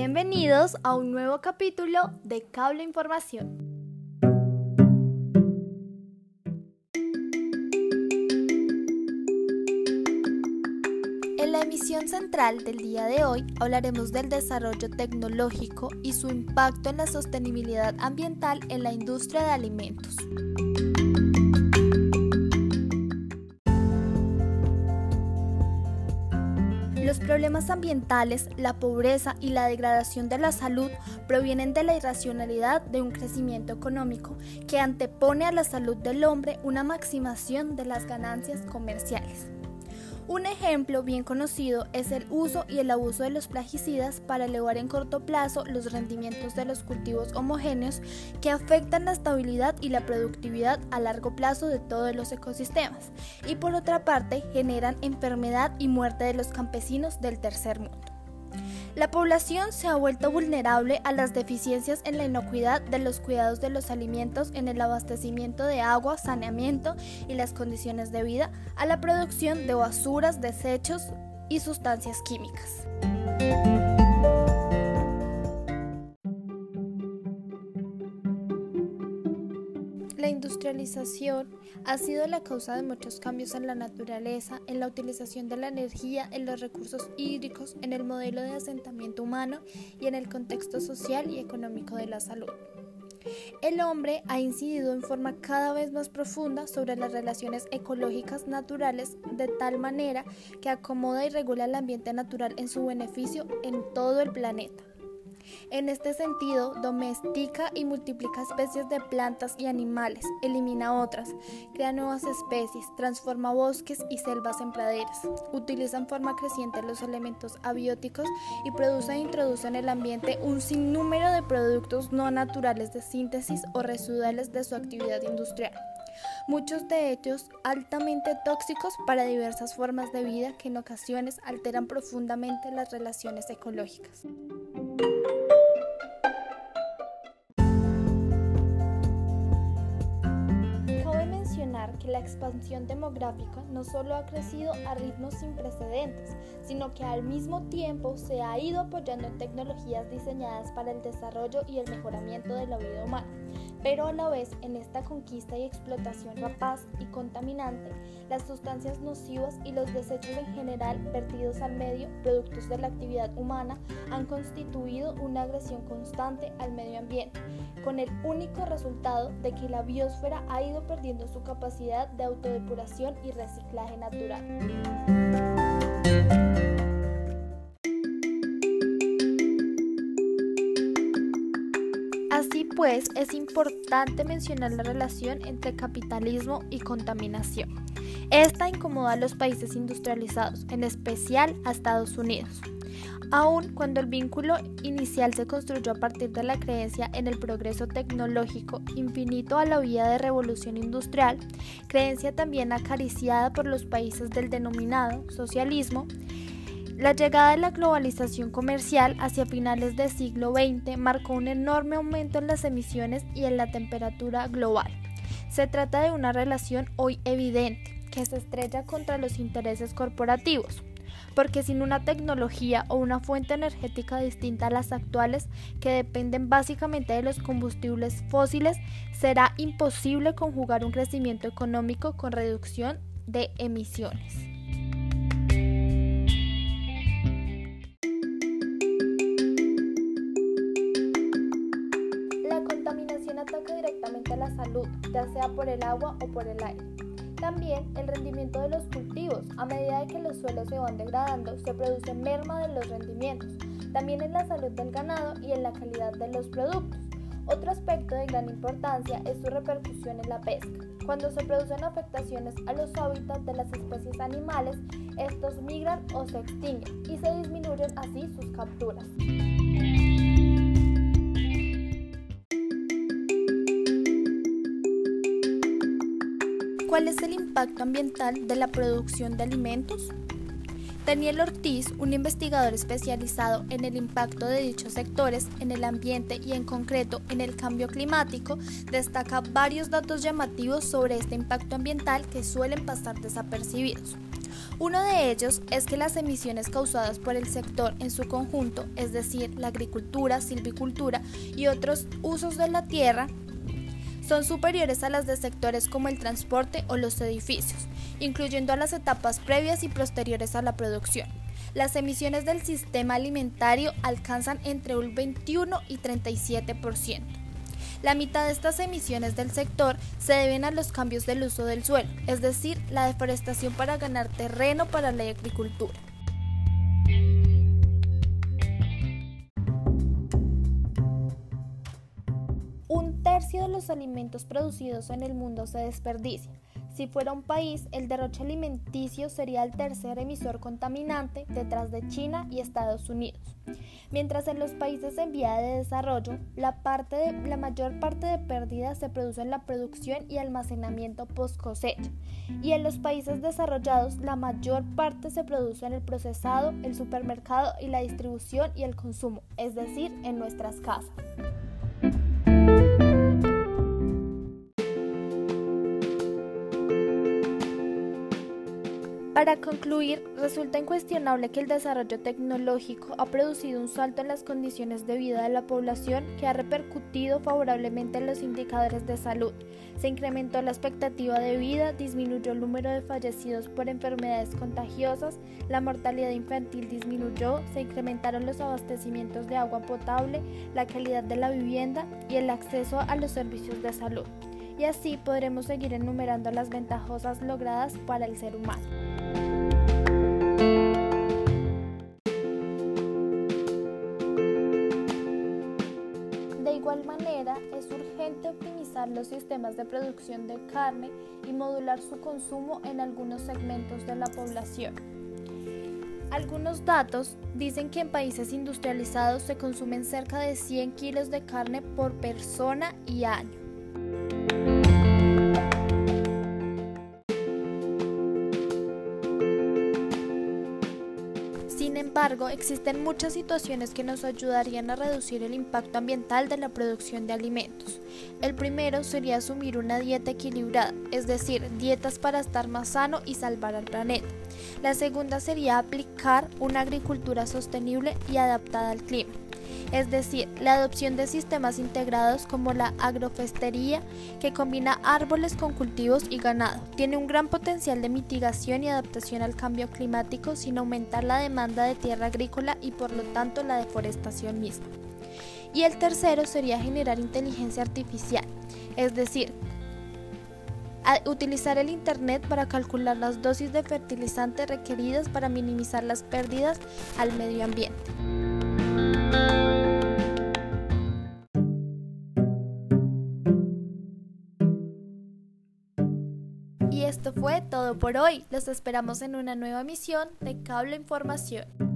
Bienvenidos a un nuevo capítulo de Cable Información. En la emisión central del día de hoy hablaremos del desarrollo tecnológico y su impacto en la sostenibilidad ambiental en la industria de alimentos. Los problemas ambientales, la pobreza y la degradación de la salud provienen de la irracionalidad de un crecimiento económico que antepone a la salud del hombre una maximación de las ganancias comerciales. Un ejemplo bien conocido es el uso y el abuso de los plaguicidas para elevar en corto plazo los rendimientos de los cultivos homogéneos que afectan la estabilidad y la productividad a largo plazo de todos los ecosistemas y por otra parte generan enfermedad y muerte de los campesinos del tercer mundo. La población se ha vuelto vulnerable a las deficiencias en la inocuidad de los cuidados de los alimentos, en el abastecimiento de agua, saneamiento y las condiciones de vida, a la producción de basuras, desechos y sustancias químicas. Ha sido la causa de muchos cambios en la naturaleza, en la utilización de la energía, en los recursos hídricos, en el modelo de asentamiento humano y en el contexto social y económico de la salud. El hombre ha incidido en forma cada vez más profunda sobre las relaciones ecológicas naturales de tal manera que acomoda y regula el ambiente natural en su beneficio en todo el planeta. En este sentido, domestica y multiplica especies de plantas y animales, elimina otras, crea nuevas especies, transforma bosques y selvas en praderas, utiliza en forma creciente los elementos abióticos y produce e introduce en el ambiente un sinnúmero de productos no naturales de síntesis o residuales de su actividad industrial muchos de ellos altamente tóxicos para diversas formas de vida que en ocasiones alteran profundamente las relaciones ecológicas. La expansión demográfica no solo ha crecido a ritmos sin precedentes, sino que al mismo tiempo se ha ido apoyando en tecnologías diseñadas para el desarrollo y el mejoramiento de la vida humana. Pero a la vez en esta conquista y explotación rapaz y contaminante, las sustancias nocivas y los desechos en general vertidos al medio, productos de la actividad humana, han constituido una agresión constante al medio ambiente, con el único resultado de que la biosfera ha ido perdiendo su capacidad de autodepuración y reciclaje natural. Así pues, es importante mencionar la relación entre capitalismo y contaminación. Esta incomoda a los países industrializados, en especial a Estados Unidos. Aun cuando el vínculo inicial se construyó a partir de la creencia en el progreso tecnológico infinito a la vía de revolución industrial, creencia también acariciada por los países del denominado socialismo, la llegada de la globalización comercial hacia finales del siglo XX marcó un enorme aumento en las emisiones y en la temperatura global. Se trata de una relación hoy evidente que se estrella contra los intereses corporativos, porque sin una tecnología o una fuente energética distinta a las actuales, que dependen básicamente de los combustibles fósiles, será imposible conjugar un crecimiento económico con reducción de emisiones. ataca directamente a la salud, ya sea por el agua o por el aire. También el rendimiento de los cultivos. A medida que los suelos se van degradando, se produce merma de los rendimientos. También en la salud del ganado y en la calidad de los productos. Otro aspecto de gran importancia es su repercusión en la pesca. Cuando se producen afectaciones a los hábitats de las especies animales, estos migran o se extinguen y se disminuyen así sus capturas. ¿Cuál es el impacto ambiental de la producción de alimentos? Daniel Ortiz, un investigador especializado en el impacto de dichos sectores en el ambiente y en concreto en el cambio climático, destaca varios datos llamativos sobre este impacto ambiental que suelen pasar desapercibidos. Uno de ellos es que las emisiones causadas por el sector en su conjunto, es decir, la agricultura, silvicultura y otros usos de la tierra, son superiores a las de sectores como el transporte o los edificios, incluyendo a las etapas previas y posteriores a la producción. Las emisiones del sistema alimentario alcanzan entre un 21 y 37%. La mitad de estas emisiones del sector se deben a los cambios del uso del suelo, es decir, la deforestación para ganar terreno para la agricultura. Alimentos producidos en el mundo se desperdicia. Si fuera un país, el derroche alimenticio sería el tercer emisor contaminante detrás de China y Estados Unidos. Mientras en los países en vía de desarrollo, la, la mayor parte de pérdidas se produce en la producción y almacenamiento post cosecha. Y en los países desarrollados, la mayor parte se produce en el procesado, el supermercado y la distribución y el consumo, es decir, en nuestras casas. Para concluir, resulta incuestionable que el desarrollo tecnológico ha producido un salto en las condiciones de vida de la población que ha repercutido favorablemente en los indicadores de salud. Se incrementó la expectativa de vida, disminuyó el número de fallecidos por enfermedades contagiosas, la mortalidad infantil disminuyó, se incrementaron los abastecimientos de agua potable, la calidad de la vivienda y el acceso a los servicios de salud. Y así podremos seguir enumerando las ventajosas logradas para el ser humano. Los sistemas de producción de carne y modular su consumo en algunos segmentos de la población. Algunos datos dicen que en países industrializados se consumen cerca de 100 kilos de carne por persona y año. Embargo, existen muchas situaciones que nos ayudarían a reducir el impacto ambiental de la producción de alimentos. El primero sería asumir una dieta equilibrada, es decir, dietas para estar más sano y salvar al planeta. La segunda sería aplicar una agricultura sostenible y adaptada al clima es decir, la adopción de sistemas integrados como la agrofestería, que combina árboles con cultivos y ganado. Tiene un gran potencial de mitigación y adaptación al cambio climático sin aumentar la demanda de tierra agrícola y por lo tanto la deforestación misma. Y el tercero sería generar inteligencia artificial, es decir, utilizar el Internet para calcular las dosis de fertilizante requeridas para minimizar las pérdidas al medio ambiente. Y esto fue todo por hoy. Los esperamos en una nueva emisión de Cable Información.